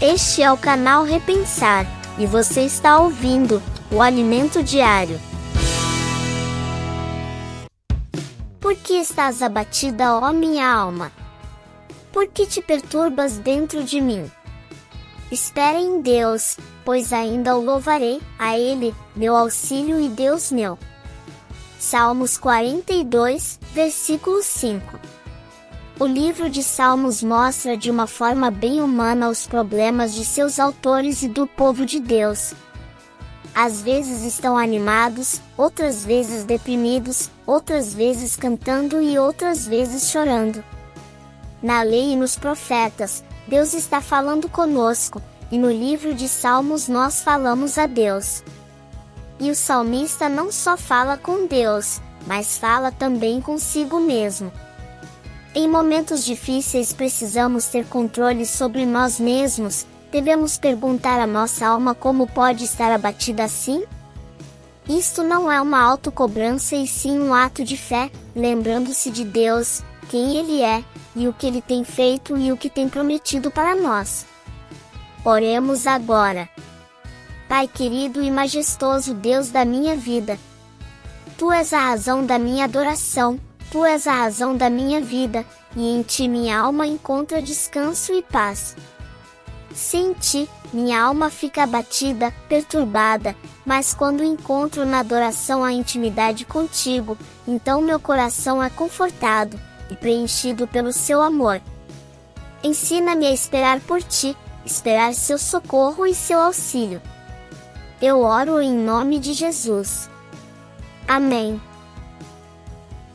Este é o canal Repensar e você está ouvindo o Alimento Diário. Por que estás abatida, ó minha alma? Por que te perturbas dentro de mim? Espere em Deus, pois ainda o louvarei, a Ele, meu auxílio e Deus meu. Salmos 42, versículo 5 o livro de Salmos mostra de uma forma bem humana os problemas de seus autores e do povo de Deus. Às vezes estão animados, outras vezes deprimidos, outras vezes cantando e outras vezes chorando. Na lei e nos profetas, Deus está falando conosco, e no livro de Salmos nós falamos a Deus. E o salmista não só fala com Deus, mas fala também consigo mesmo. Em momentos difíceis precisamos ter controle sobre nós mesmos, devemos perguntar à nossa alma como pode estar abatida assim? Isto não é uma autocobrança e sim um ato de fé, lembrando-se de Deus, quem Ele é, e o que Ele tem feito e o que tem prometido para nós. Oremos agora. Pai querido e majestoso Deus da minha vida, Tu és a razão da minha adoração Tu és a razão da minha vida, e em ti minha alma encontra descanso e paz. Sem ti, minha alma fica abatida, perturbada, mas quando encontro na adoração a intimidade contigo, então meu coração é confortado e preenchido pelo seu amor. Ensina-me a esperar por ti, esperar seu socorro e seu auxílio. Eu oro em nome de Jesus. Amém.